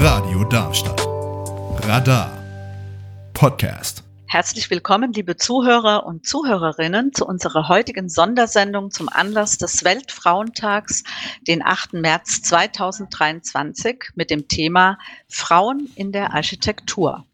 Radio Darmstadt. Radar. Podcast. Herzlich willkommen, liebe Zuhörer und Zuhörerinnen, zu unserer heutigen Sondersendung zum Anlass des Weltfrauentags, den 8. März 2023, mit dem Thema Frauen in der Architektur.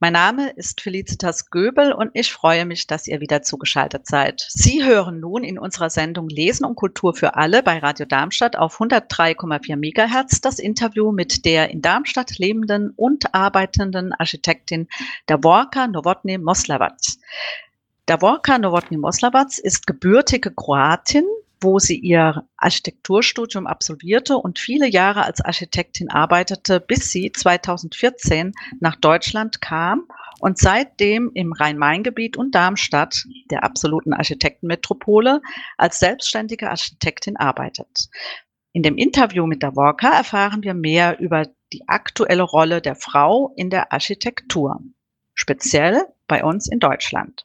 Mein Name ist Felicitas Göbel und ich freue mich, dass ihr wieder zugeschaltet seid. Sie hören nun in unserer Sendung Lesen und Kultur für alle bei Radio Darmstadt auf 103,4 Megahertz das Interview mit der in Darmstadt lebenden und arbeitenden Architektin Davorka Novotny Moslavac. Davorka Novotny Moslavac ist gebürtige Kroatin, wo sie ihr Architekturstudium absolvierte und viele Jahre als Architektin arbeitete, bis sie 2014 nach Deutschland kam und seitdem im Rhein-Main-Gebiet und Darmstadt, der absoluten Architektenmetropole, als selbstständige Architektin arbeitet. In dem Interview mit der Walker erfahren wir mehr über die aktuelle Rolle der Frau in der Architektur, speziell bei uns in Deutschland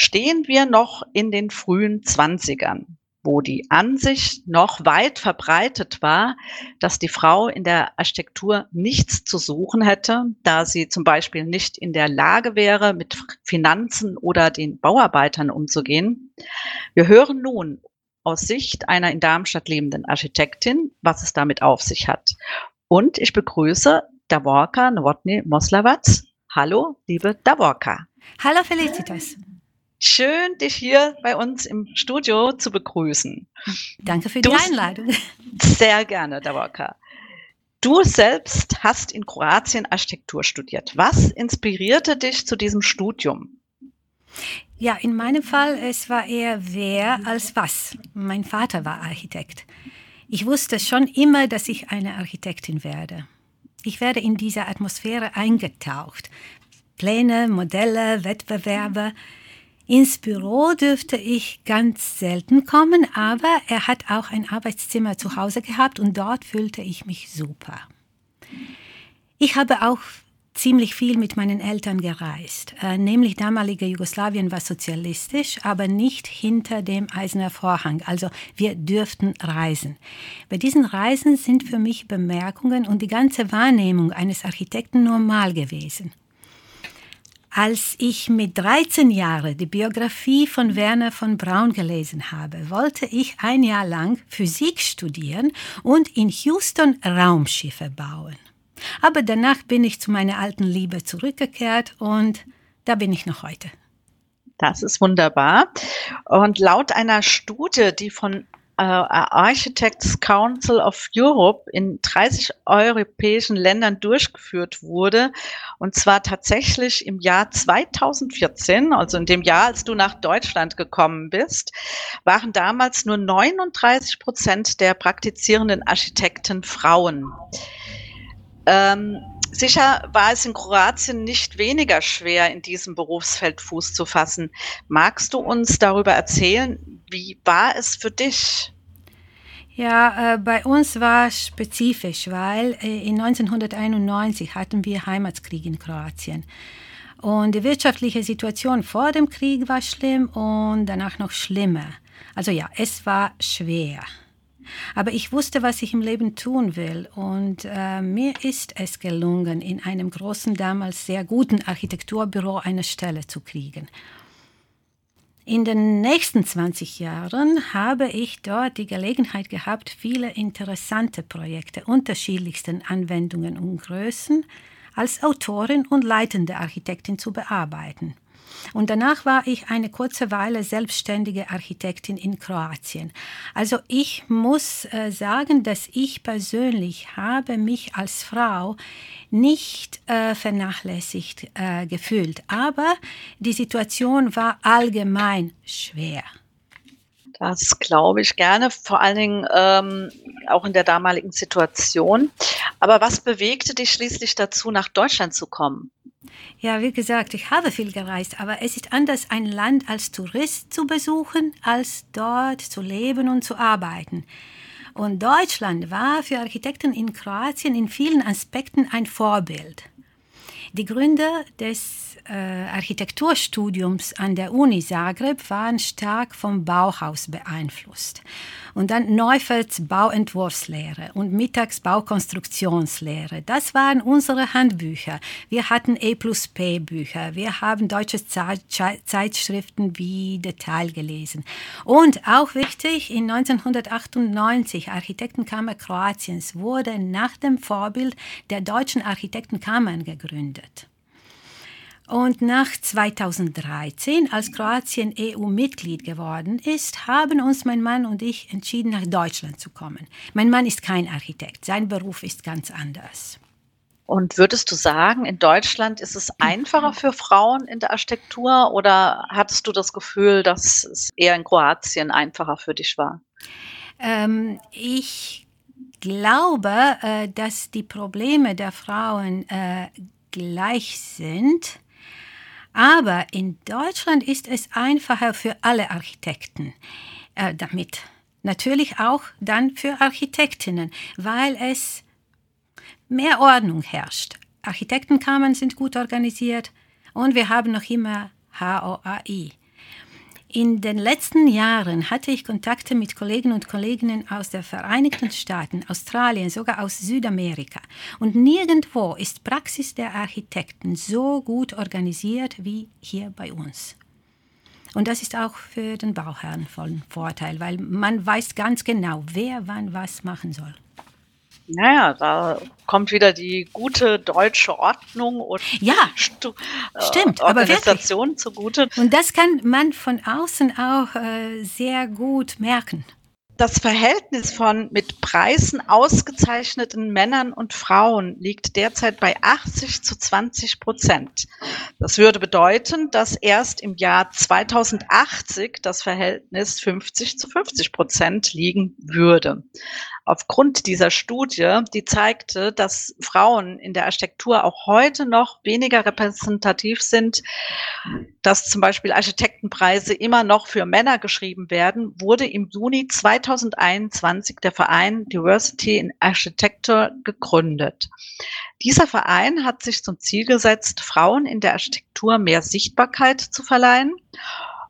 stehen wir noch in den frühen Zwanzigern, wo die Ansicht noch weit verbreitet war, dass die Frau in der Architektur nichts zu suchen hätte, da sie zum Beispiel nicht in der Lage wäre, mit Finanzen oder den Bauarbeitern umzugehen. Wir hören nun aus Sicht einer in Darmstadt lebenden Architektin, was es damit auf sich hat. Und ich begrüße Davorka Nowotny Moslavac. Hallo, liebe Davorka. Hallo Felicitas. Schön, dich hier bei uns im Studio zu begrüßen. Danke für die Einladung. Sehr gerne, Davorka. Du selbst hast in Kroatien Architektur studiert. Was inspirierte dich zu diesem Studium? Ja, in meinem Fall, es war eher wer als was. Mein Vater war Architekt. Ich wusste schon immer, dass ich eine Architektin werde. Ich werde in diese Atmosphäre eingetaucht. Pläne, Modelle, Wettbewerbe. Ins Büro dürfte ich ganz selten kommen, aber er hat auch ein Arbeitszimmer zu Hause gehabt und dort fühlte ich mich super. Ich habe auch ziemlich viel mit meinen Eltern gereist. Äh, nämlich damalige Jugoslawien war sozialistisch, aber nicht hinter dem Eisernen Vorhang. Also wir dürften reisen. Bei diesen Reisen sind für mich Bemerkungen und die ganze Wahrnehmung eines Architekten normal gewesen. Als ich mit 13 Jahren die Biografie von Werner von Braun gelesen habe, wollte ich ein Jahr lang Physik studieren und in Houston Raumschiffe bauen. Aber danach bin ich zu meiner alten Liebe zurückgekehrt und da bin ich noch heute. Das ist wunderbar. Und laut einer Studie, die von Architects Council of Europe in 30 europäischen Ländern durchgeführt wurde. Und zwar tatsächlich im Jahr 2014, also in dem Jahr, als du nach Deutschland gekommen bist, waren damals nur 39 Prozent der praktizierenden Architekten Frauen. Ähm, Sicher war es in Kroatien nicht weniger schwer, in diesem Berufsfeld Fuß zu fassen. Magst du uns darüber erzählen, wie war es für dich? Ja, äh, bei uns war es spezifisch, weil äh, in 1991 hatten wir Heimatskrieg in Kroatien. Und die wirtschaftliche Situation vor dem Krieg war schlimm und danach noch schlimmer. Also ja, es war schwer. Aber ich wusste, was ich im Leben tun will. Und äh, mir ist es gelungen, in einem großen, damals sehr guten Architekturbüro eine Stelle zu kriegen. In den nächsten 20 Jahren habe ich dort die Gelegenheit gehabt, viele interessante Projekte unterschiedlichsten Anwendungen und Größen als Autorin und leitende Architektin zu bearbeiten. Und danach war ich eine kurze Weile selbstständige Architektin in Kroatien. Also ich muss äh, sagen, dass ich persönlich habe mich als Frau nicht äh, vernachlässigt äh, gefühlt. Aber die Situation war allgemein schwer. Das glaube ich gerne, vor allen Dingen ähm, auch in der damaligen Situation. Aber was bewegte dich schließlich dazu, nach Deutschland zu kommen? Ja, wie gesagt, ich habe viel gereist, aber es ist anders, ein Land als Tourist zu besuchen, als dort zu leben und zu arbeiten. Und Deutschland war für Architekten in Kroatien in vielen Aspekten ein Vorbild. Die Gründer des äh, Architekturstudiums an der Uni Zagreb waren stark vom Bauhaus beeinflusst. Und dann Neufelds Bauentwurfslehre und Mittags Baukonstruktionslehre. Das waren unsere Handbücher. Wir hatten E plus P Bücher. Wir haben deutsche Zeitschriften wie Detail gelesen. Und auch wichtig, in 1998 Architektenkammer Kroatiens wurde nach dem Vorbild der deutschen Architektenkammern gegründet. Und nach 2013, als Kroatien EU-Mitglied geworden ist, haben uns mein Mann und ich entschieden, nach Deutschland zu kommen. Mein Mann ist kein Architekt, sein Beruf ist ganz anders. Und würdest du sagen, in Deutschland ist es einfacher für Frauen in der Architektur oder hattest du das Gefühl, dass es eher in Kroatien einfacher für dich war? Ähm, ich glaube, äh, dass die Probleme der Frauen äh, gleich sind. Aber in Deutschland ist es einfacher für alle Architekten äh, damit. Natürlich auch dann für Architektinnen, weil es mehr Ordnung herrscht. Architektenkammern sind gut organisiert und wir haben noch immer HOAI. In den letzten Jahren hatte ich Kontakte mit Kollegen und Kolleginnen aus den Vereinigten Staaten, Australien, sogar aus Südamerika. Und nirgendwo ist Praxis der Architekten so gut organisiert wie hier bei uns. Und das ist auch für den Bauherrn von Vorteil, weil man weiß ganz genau, wer wann was machen soll. Naja, da kommt wieder die gute deutsche Ordnung und ja, Stu stimmt, äh, Organisation zugute. Und das kann man von außen auch äh, sehr gut merken das Verhältnis von mit Preisen ausgezeichneten Männern und Frauen liegt derzeit bei 80 zu 20 Prozent. Das würde bedeuten, dass erst im Jahr 2080 das Verhältnis 50 zu 50 Prozent liegen würde. Aufgrund dieser Studie, die zeigte, dass Frauen in der Architektur auch heute noch weniger repräsentativ sind, dass zum Beispiel Architektenpreise immer noch für Männer geschrieben werden, wurde im Juni 2021 der Verein Diversity in Architecture gegründet. Dieser Verein hat sich zum Ziel gesetzt, Frauen in der Architektur mehr Sichtbarkeit zu verleihen.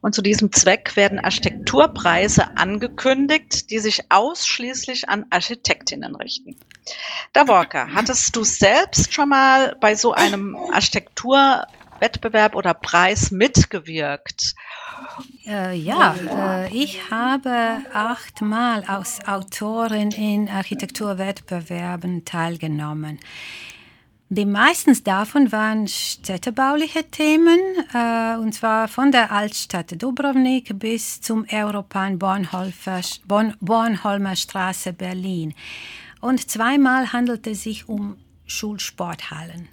Und zu diesem Zweck werden Architekturpreise angekündigt, die sich ausschließlich an Architektinnen richten. Davorka, hattest du selbst schon mal bei so einem Architektur Wettbewerb oder Preis mitgewirkt? Äh, ja, äh, ich habe achtmal als Autorin in Architekturwettbewerben teilgenommen. Die meisten davon waren städtebauliche Themen, äh, und zwar von der Altstadt Dubrovnik bis zum Europan Bornholmer Straße Berlin. Und zweimal handelte es sich um Schulsporthallen.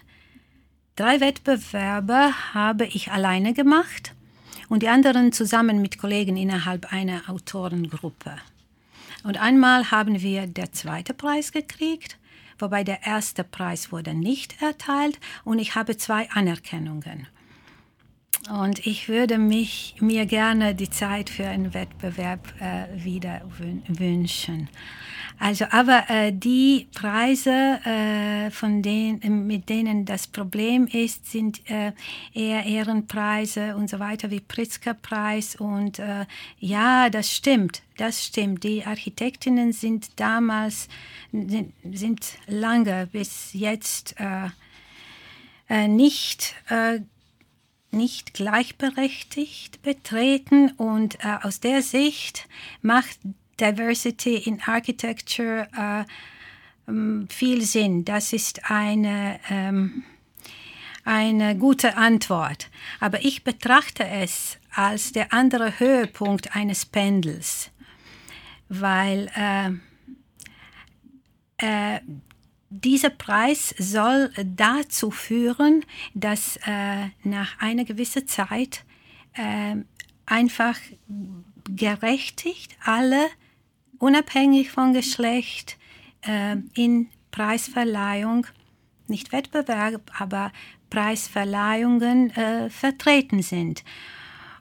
Drei Wettbewerbe habe ich alleine gemacht und die anderen zusammen mit Kollegen innerhalb einer Autorengruppe. Und einmal haben wir den zweiten Preis gekriegt, wobei der erste Preis wurde nicht erteilt und ich habe zwei Anerkennungen. Und ich würde mich, mir gerne die Zeit für einen Wettbewerb äh, wieder wünschen. Also, aber äh, die Preise, äh, von denen, mit denen das Problem ist, sind äh, eher Ehrenpreise und so weiter wie Pritzker-Preis. Und äh, ja, das stimmt, das stimmt. Die Architektinnen sind damals, sind lange bis jetzt äh, äh, nicht nicht gleichberechtigt betreten und äh, aus der Sicht macht Diversity in Architecture äh, viel Sinn. Das ist eine, ähm, eine gute Antwort. Aber ich betrachte es als der andere Höhepunkt eines Pendels, weil äh, äh, dieser Preis soll dazu führen, dass äh, nach einer gewissen Zeit äh, einfach gerechtigt alle unabhängig von Geschlecht äh, in Preisverleihung, nicht Wettbewerb, aber Preisverleihungen äh, vertreten sind.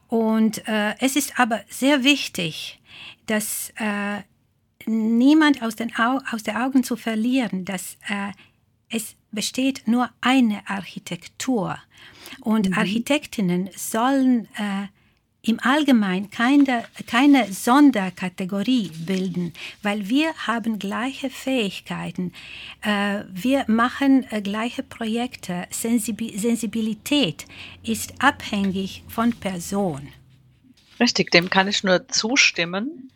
Und äh, es ist aber sehr wichtig, dass äh, niemand aus den, Au aus den Augen zu verlieren, dass äh, es besteht nur eine Architektur. Und mhm. Architektinnen sollen äh, im Allgemeinen keine, keine Sonderkategorie bilden, weil wir haben gleiche Fähigkeiten, äh, wir machen äh, gleiche Projekte. Sensibil Sensibilität ist abhängig von Person. Richtig, dem kann ich nur zustimmen.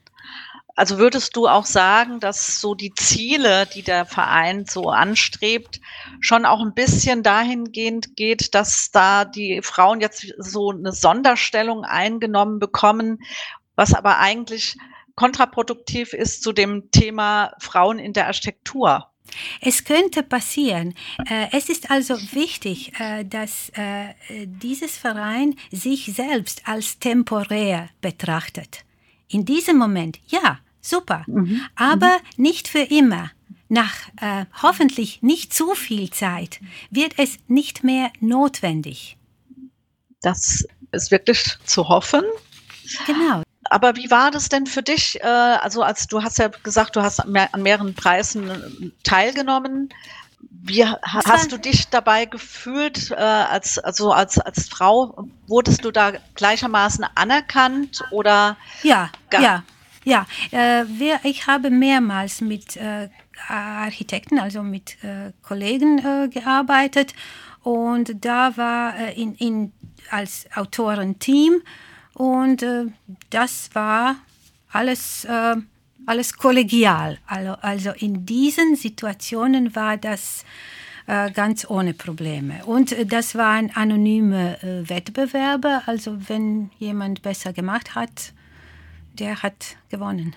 Also würdest du auch sagen, dass so die Ziele, die der Verein so anstrebt, schon auch ein bisschen dahingehend geht, dass da die Frauen jetzt so eine Sonderstellung eingenommen bekommen, was aber eigentlich kontraproduktiv ist zu dem Thema Frauen in der Architektur? Es könnte passieren. Äh, es ist also wichtig, äh, dass äh, dieses Verein sich selbst als temporär betrachtet. In diesem Moment, ja, Super. Mhm. Aber mhm. nicht für immer. Nach äh, hoffentlich nicht zu viel Zeit wird es nicht mehr notwendig. Das ist wirklich zu hoffen. Genau. Aber wie war das denn für dich? Äh, also, als du hast ja gesagt, du hast an mehreren Preisen äh, teilgenommen. Wie hast du dich dabei gefühlt äh, als, also als, als Frau? Wurdest du da gleichermaßen anerkannt oder? Ja, ja, ja, äh, wir, ich habe mehrmals mit äh, Architekten, also mit äh, Kollegen äh, gearbeitet und da war äh, in, in, als Autorenteam und äh, das war alles, alles kollegial. Also, also in diesen Situationen war das ganz ohne Probleme. Und das waren anonyme Wettbewerbe, also wenn jemand besser gemacht hat, der hat gewonnen.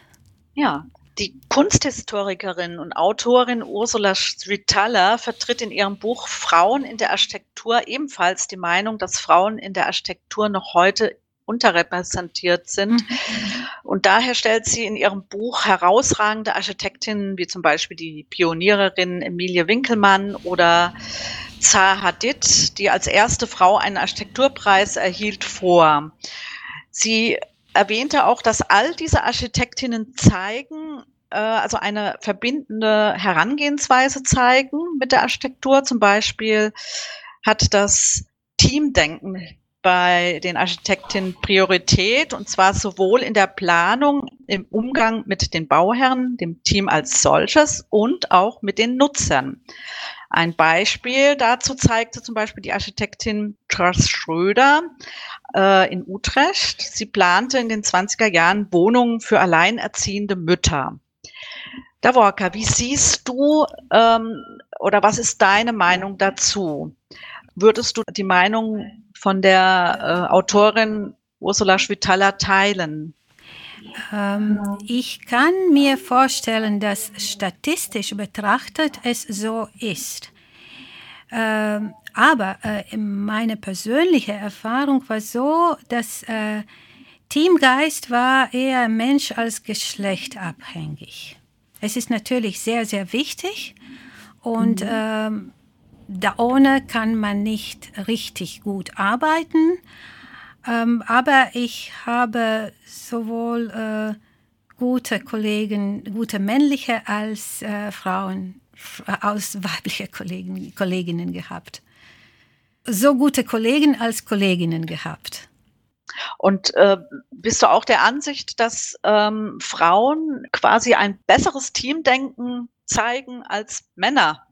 Ja, die Kunsthistorikerin und Autorin Ursula Stritala vertritt in ihrem Buch Frauen in der Architektur ebenfalls die Meinung, dass Frauen in der Architektur noch heute unterrepräsentiert sind. Mhm. Und daher stellt sie in ihrem Buch herausragende Architektinnen wie zum Beispiel die Pioniererin Emilie Winkelmann oder Zaha Hadid, die als erste Frau einen Architekturpreis erhielt, vor. Sie erwähnte auch, dass all diese Architektinnen zeigen, äh, also eine verbindende Herangehensweise zeigen mit der Architektur. Zum Beispiel hat das Teamdenken bei den Architektinnen Priorität und zwar sowohl in der Planung, im Umgang mit den Bauherren, dem Team als solches und auch mit den Nutzern. Ein Beispiel dazu zeigte zum Beispiel die Architektin Charles Schröder, äh, in Utrecht. Sie plante in den 20er Jahren Wohnungen für alleinerziehende Mütter. Davorka, wie siehst du ähm, oder was ist deine Meinung dazu? Würdest du die Meinung von der äh, Autorin Ursula Schwitala teilen? Ähm, ich kann mir vorstellen, dass statistisch betrachtet es so ist. Ähm, aber äh, meine persönliche Erfahrung war so, dass äh, Teamgeist war eher Mensch als Geschlecht abhängig. Es ist natürlich sehr, sehr wichtig und mhm. ähm, da ohne kann man nicht richtig gut arbeiten. Ähm, aber ich habe sowohl äh, gute Kollegen, gute männliche als äh, Frauen aus weibliche Kollegen, Kolleginnen gehabt. So gute Kollegen als Kolleginnen gehabt. Und äh, bist du auch der Ansicht, dass ähm, Frauen quasi ein besseres Teamdenken zeigen als Männer?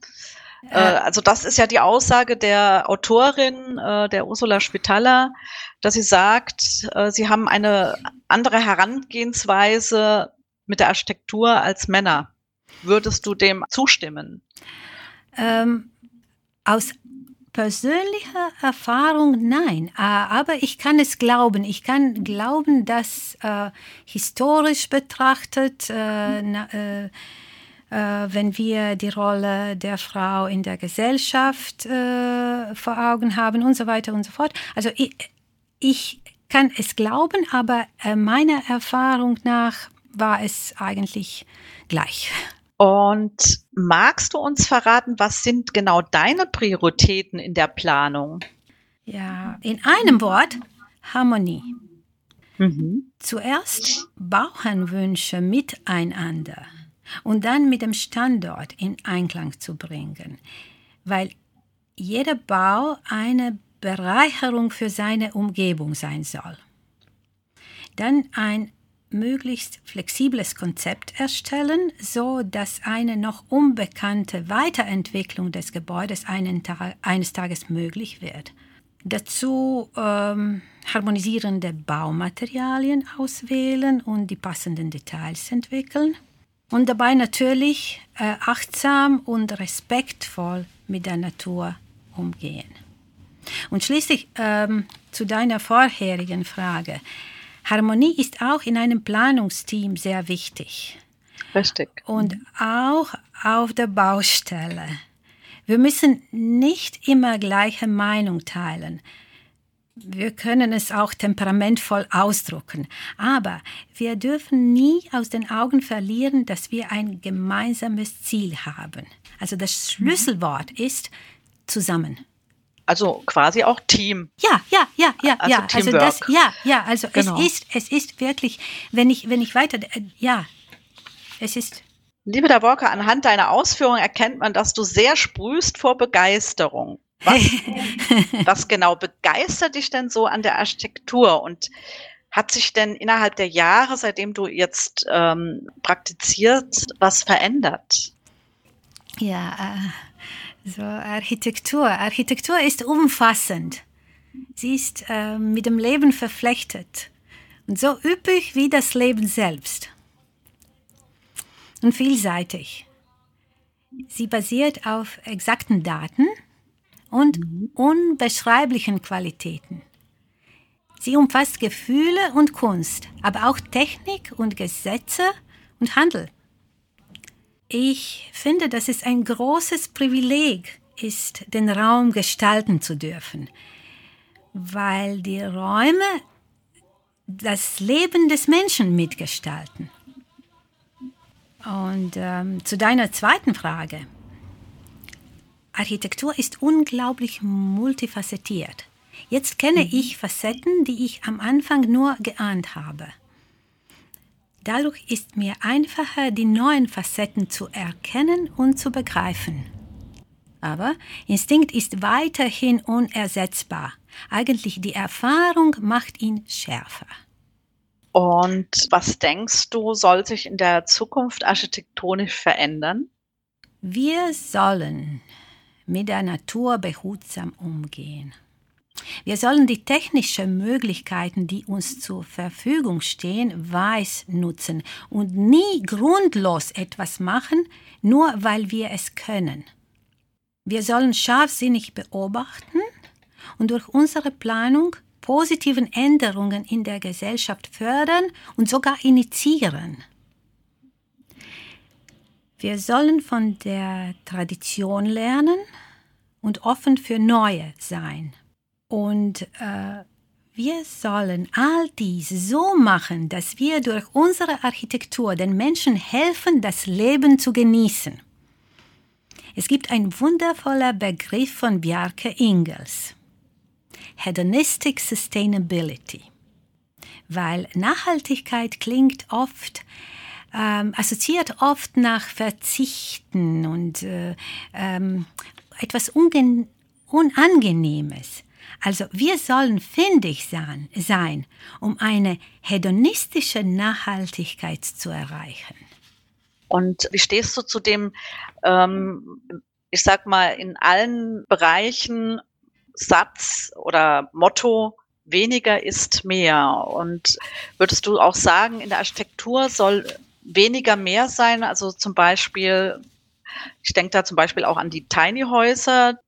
Äh, also das ist ja die Aussage der Autorin, äh, der Ursula Spitaler, dass sie sagt, äh, sie haben eine andere Herangehensweise mit der Architektur als Männer. Würdest du dem zustimmen? Ähm, aus persönlicher Erfahrung nein, äh, aber ich kann es glauben. Ich kann glauben, dass äh, historisch betrachtet, äh, na, äh, äh, wenn wir die Rolle der Frau in der Gesellschaft äh, vor Augen haben und so weiter und so fort. Also ich, ich kann es glauben, aber meiner Erfahrung nach war es eigentlich gleich. Und magst du uns verraten, was sind genau deine Prioritäten in der Planung? Ja, in einem Wort, Harmonie. Mhm. Zuerst Bauernwünsche miteinander und dann mit dem Standort in Einklang zu bringen. weil jeder Bau eine Bereicherung für seine Umgebung sein soll. Dann ein möglichst flexibles Konzept erstellen, so dass eine noch unbekannte Weiterentwicklung des Gebäudes Ta eines Tages möglich wird. Dazu ähm, harmonisierende Baumaterialien auswählen und die passenden Details entwickeln. Und dabei natürlich äh, achtsam und respektvoll mit der Natur umgehen. Und schließlich ähm, zu deiner vorherigen Frage. Harmonie ist auch in einem Planungsteam sehr wichtig. Richtig. Und auch auf der Baustelle. Wir müssen nicht immer gleiche Meinung teilen. Wir können es auch temperamentvoll ausdrucken. Aber wir dürfen nie aus den Augen verlieren, dass wir ein gemeinsames Ziel haben. Also das Schlüsselwort ist zusammen. Also quasi auch Team. Ja, ja, ja, ja, also ja. Also das, ja, ja. Also genau. es ist, es ist wirklich, wenn ich, wenn ich weiter, äh, ja, es ist. Liebe Walker, anhand deiner Ausführungen erkennt man, dass du sehr sprühst vor Begeisterung. Was, was genau begeistert dich denn so an der Architektur und hat sich denn innerhalb der Jahre, seitdem du jetzt ähm, praktizierst, was verändert? Ja, äh, so Architektur. Architektur ist umfassend. Sie ist äh, mit dem Leben verflechtet und so üppig wie das Leben selbst. Und vielseitig. Sie basiert auf exakten Daten und unbeschreiblichen Qualitäten. Sie umfasst Gefühle und Kunst, aber auch Technik und Gesetze und Handel. Ich finde, dass es ein großes Privileg ist, den Raum gestalten zu dürfen, weil die Räume das Leben des Menschen mitgestalten. Und ähm, zu deiner zweiten Frage. Architektur ist unglaublich multifacettiert. Jetzt kenne mhm. ich Facetten, die ich am Anfang nur geahnt habe. Dadurch ist mir einfacher, die neuen Facetten zu erkennen und zu begreifen. Aber Instinkt ist weiterhin unersetzbar. Eigentlich die Erfahrung macht ihn schärfer. Und was denkst du, soll sich in der Zukunft architektonisch verändern? Wir sollen mit der Natur behutsam umgehen. Wir sollen die technischen Möglichkeiten, die uns zur Verfügung stehen, weiß nutzen und nie grundlos etwas machen, nur weil wir es können. Wir sollen scharfsinnig beobachten und durch unsere Planung positiven Änderungen in der Gesellschaft fördern und sogar initiieren. Wir sollen von der Tradition lernen und offen für Neue sein. Und äh, wir sollen all dies so machen, dass wir durch unsere Architektur den Menschen helfen, das Leben zu genießen. Es gibt einen wundervoller Begriff von Bjarke Ingels. Hedonistic Sustainability. Weil Nachhaltigkeit klingt oft, ähm, assoziiert oft nach Verzichten und äh, ähm, etwas Unangenehmes. Also wir sollen findig sein, sein, um eine hedonistische Nachhaltigkeit zu erreichen. Und wie stehst du zu dem, ähm, ich sag mal, in allen Bereichen Satz oder Motto, weniger ist mehr? Und würdest du auch sagen, in der Architektur soll weniger mehr sein? Also zum Beispiel, ich denke da zum Beispiel auch an die Tiny Häuser.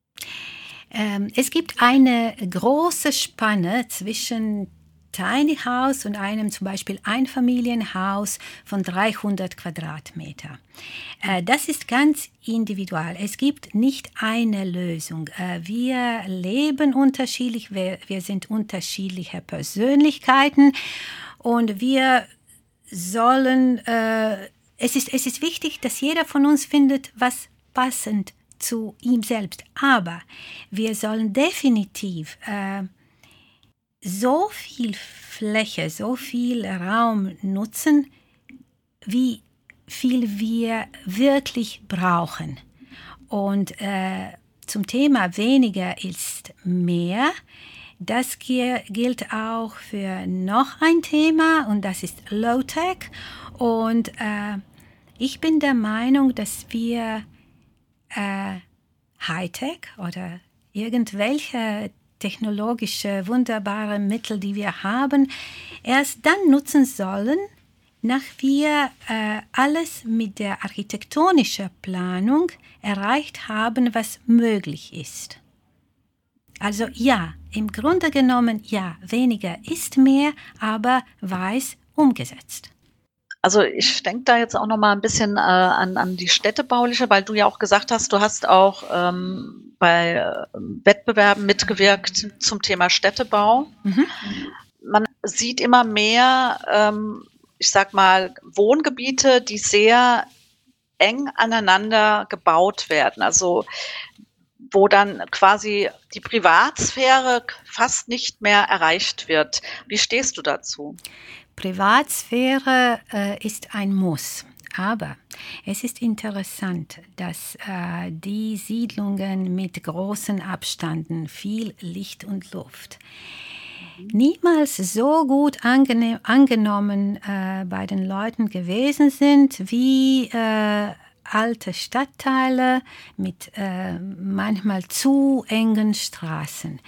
Ähm, es gibt eine große Spanne zwischen Tiny House und einem zum Beispiel Einfamilienhaus von 300 Quadratmeter. Äh, das ist ganz individual. Es gibt nicht eine Lösung. Äh, wir leben unterschiedlich, wir, wir sind unterschiedliche Persönlichkeiten und wir sollen, äh, es, ist, es ist wichtig, dass jeder von uns findet, was passend zu ihm selbst. Aber wir sollen definitiv äh, so viel Fläche, so viel Raum nutzen, wie viel wir wirklich brauchen. Und äh, zum Thema weniger ist mehr. Das gilt auch für noch ein Thema und das ist Low-Tech. Und äh, ich bin der Meinung, dass wir äh, Hightech oder irgendwelche technologische wunderbare Mittel, die wir haben, erst dann nutzen sollen, nach wir äh, alles mit der architektonischen Planung erreicht haben, was möglich ist. Also ja, im Grunde genommen ja, weniger ist mehr, aber weiß umgesetzt. Also ich denke da jetzt auch noch mal ein bisschen äh, an, an die städtebauliche, weil du ja auch gesagt hast, du hast auch ähm, bei äh, Wettbewerben mitgewirkt zum Thema Städtebau. Mhm. Man sieht immer mehr, ähm, ich sag mal, Wohngebiete, die sehr eng aneinander gebaut werden. Also wo dann quasi die Privatsphäre fast nicht mehr erreicht wird. Wie stehst du dazu? Privatsphäre äh, ist ein Muss. Aber es ist interessant, dass äh, die Siedlungen mit großen Abständen, viel Licht und Luft, niemals so gut angenommen äh, bei den Leuten gewesen sind wie äh, alte Stadtteile mit äh, manchmal zu engen Straßen.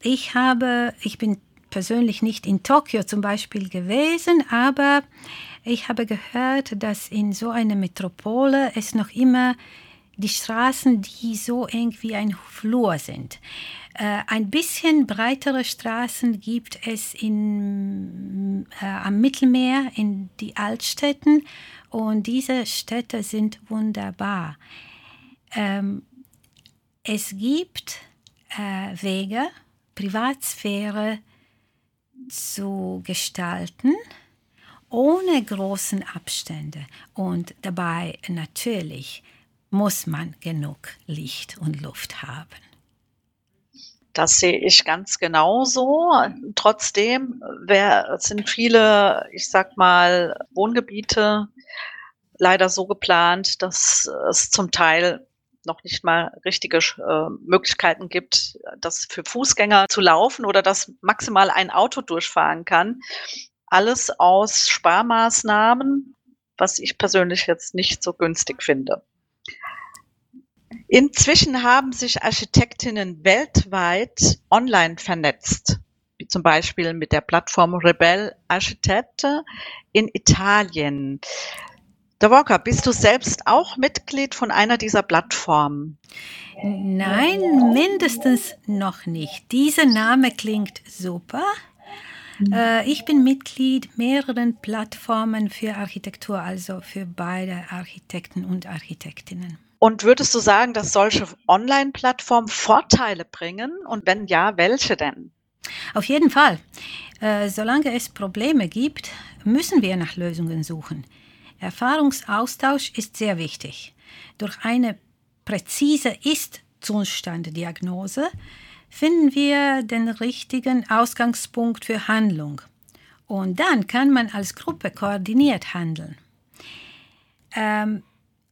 Ich habe, ich bin persönlich nicht in Tokio zum Beispiel gewesen, aber ich habe gehört, dass in so einer Metropole es noch immer die Straßen, die so eng wie ein Flur sind. Äh, ein bisschen breitere Straßen gibt es in, äh, am Mittelmeer, in die Altstädten und diese Städte sind wunderbar. Ähm, es gibt äh, Wege, Privatsphäre zu gestalten, ohne großen Abstände. Und dabei natürlich muss man genug Licht und Luft haben. Das sehe ich ganz genauso. Trotzdem wer, sind viele, ich sag mal, Wohngebiete leider so geplant, dass es zum Teil noch nicht mal richtige äh, Möglichkeiten gibt, das für Fußgänger zu laufen oder dass maximal ein Auto durchfahren kann. Alles aus Sparmaßnahmen, was ich persönlich jetzt nicht so günstig finde. Inzwischen haben sich Architektinnen weltweit online vernetzt, wie zum Beispiel mit der Plattform Rebel Architecte in Italien. Der Walker, bist du selbst auch Mitglied von einer dieser Plattformen? Nein, mindestens noch nicht. Dieser Name klingt super. Äh, ich bin Mitglied mehreren Plattformen für Architektur, also für beide Architekten und Architektinnen. Und würdest du sagen, dass solche Online-Plattformen Vorteile bringen? Und wenn ja, welche denn? Auf jeden Fall. Äh, solange es Probleme gibt, müssen wir nach Lösungen suchen. Erfahrungsaustausch ist sehr wichtig. Durch eine präzise Ist-Zustanddiagnose finden wir den richtigen Ausgangspunkt für Handlung. Und dann kann man als Gruppe koordiniert handeln. Ähm,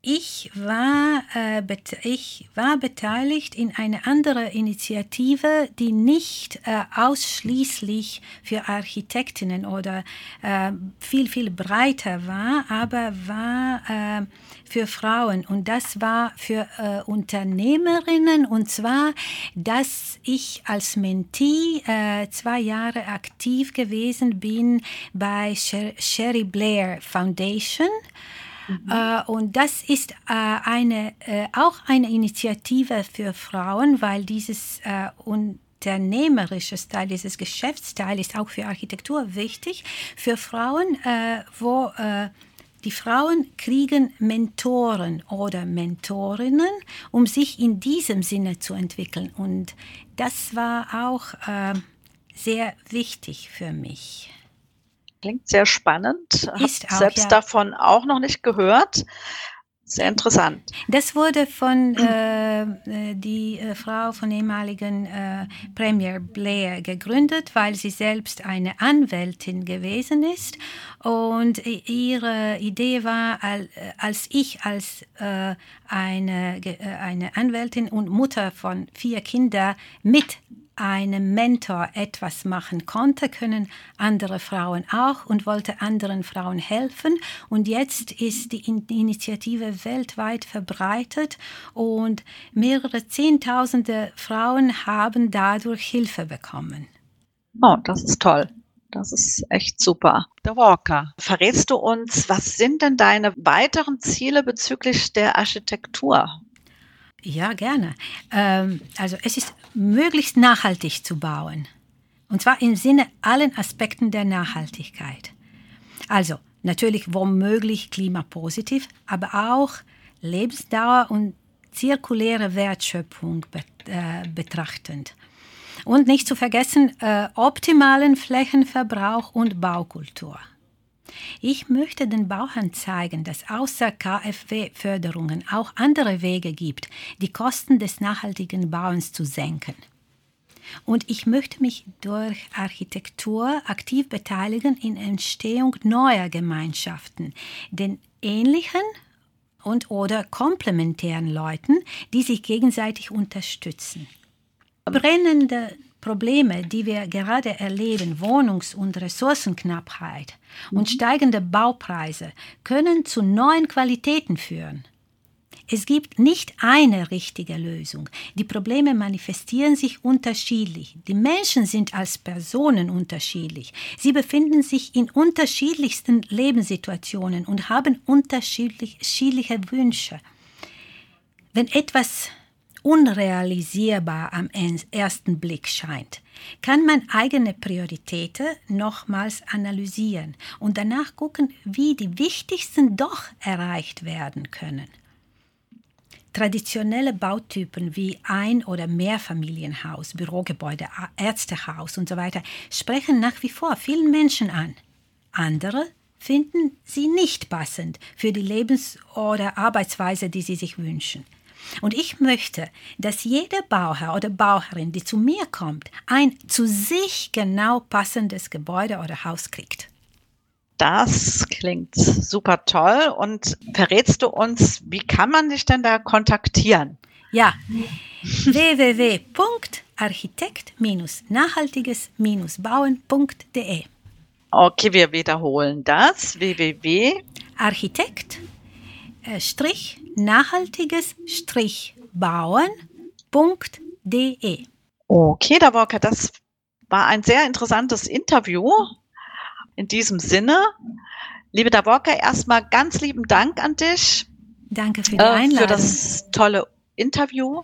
ich war, äh, ich war beteiligt in einer anderen Initiative, die nicht äh, ausschließlich für Architektinnen oder äh, viel, viel breiter war, aber war äh, für Frauen. Und das war für äh, Unternehmerinnen. Und zwar, dass ich als Mentee äh, zwei Jahre aktiv gewesen bin bei Sherry Blair Foundation. Mhm. Äh, und das ist äh, eine, äh, auch eine Initiative für Frauen, weil dieses äh, unternehmerische Teil, dieses Geschäftsteil ist auch für Architektur wichtig, für Frauen, äh, wo äh, die Frauen kriegen Mentoren oder Mentorinnen, um sich in diesem Sinne zu entwickeln. Und das war auch sehr wichtig für mich. Klingt sehr spannend. Auch, selbst ja. davon auch noch nicht gehört. Sehr interessant. Das wurde von äh, äh, die äh, Frau von ehemaligen äh, Premier Blair gegründet, weil sie selbst eine Anwältin gewesen ist. Und ihre Idee war, als ich als äh, eine, äh, eine Anwältin und Mutter von vier Kindern mit einem Mentor etwas machen konnte, können andere Frauen auch und wollte anderen Frauen helfen. Und jetzt ist die Initiative weltweit verbreitet und mehrere Zehntausende Frauen haben dadurch Hilfe bekommen. Oh, das ist toll. Das ist echt super. Der Walker, verrätst du uns, was sind denn deine weiteren Ziele bezüglich der Architektur? Ja, gerne. Ähm, also es ist möglichst nachhaltig zu bauen. Und zwar im Sinne allen Aspekten der Nachhaltigkeit. Also natürlich womöglich klimapositiv, aber auch Lebensdauer und zirkuläre Wertschöpfung äh, betrachtend. Und nicht zu vergessen, äh, optimalen Flächenverbrauch und Baukultur. Ich möchte den Bauern zeigen, dass außer KfW-Förderungen auch andere Wege gibt, die Kosten des nachhaltigen Bauens zu senken. Und ich möchte mich durch Architektur aktiv beteiligen in Entstehung neuer Gemeinschaften, den ähnlichen und oder komplementären Leuten, die sich gegenseitig unterstützen. Brennende Probleme, die wir gerade erleben, Wohnungs- und Ressourcenknappheit und mhm. steigende Baupreise, können zu neuen Qualitäten führen. Es gibt nicht eine richtige Lösung. Die Probleme manifestieren sich unterschiedlich. Die Menschen sind als Personen unterschiedlich. Sie befinden sich in unterschiedlichsten Lebenssituationen und haben unterschiedliche Wünsche. Wenn etwas unrealisierbar am ersten Blick scheint, kann man eigene Prioritäten nochmals analysieren und danach gucken, wie die wichtigsten doch erreicht werden können. Traditionelle Bautypen wie Ein- oder Mehrfamilienhaus, Bürogebäude, Ärztehaus und so sprechen nach wie vor vielen Menschen an. Andere finden sie nicht passend für die Lebens- oder Arbeitsweise, die sie sich wünschen. Und ich möchte, dass jeder Bauherr oder Bauherrin, die zu mir kommt, ein zu sich genau passendes Gebäude oder Haus kriegt. Das klingt super toll. Und verrätst du uns, wie kann man dich denn da kontaktieren? Ja, www.architekt-nachhaltiges-bauen.de Okay, wir wiederholen das. Äh, Strich nachhaltiges-bauen.de. Okay, da Walker, das war ein sehr interessantes Interview. In diesem Sinne, liebe Davorka, erstmal ganz lieben Dank an dich. Danke für die Einladung. Äh, für das tolle Interview.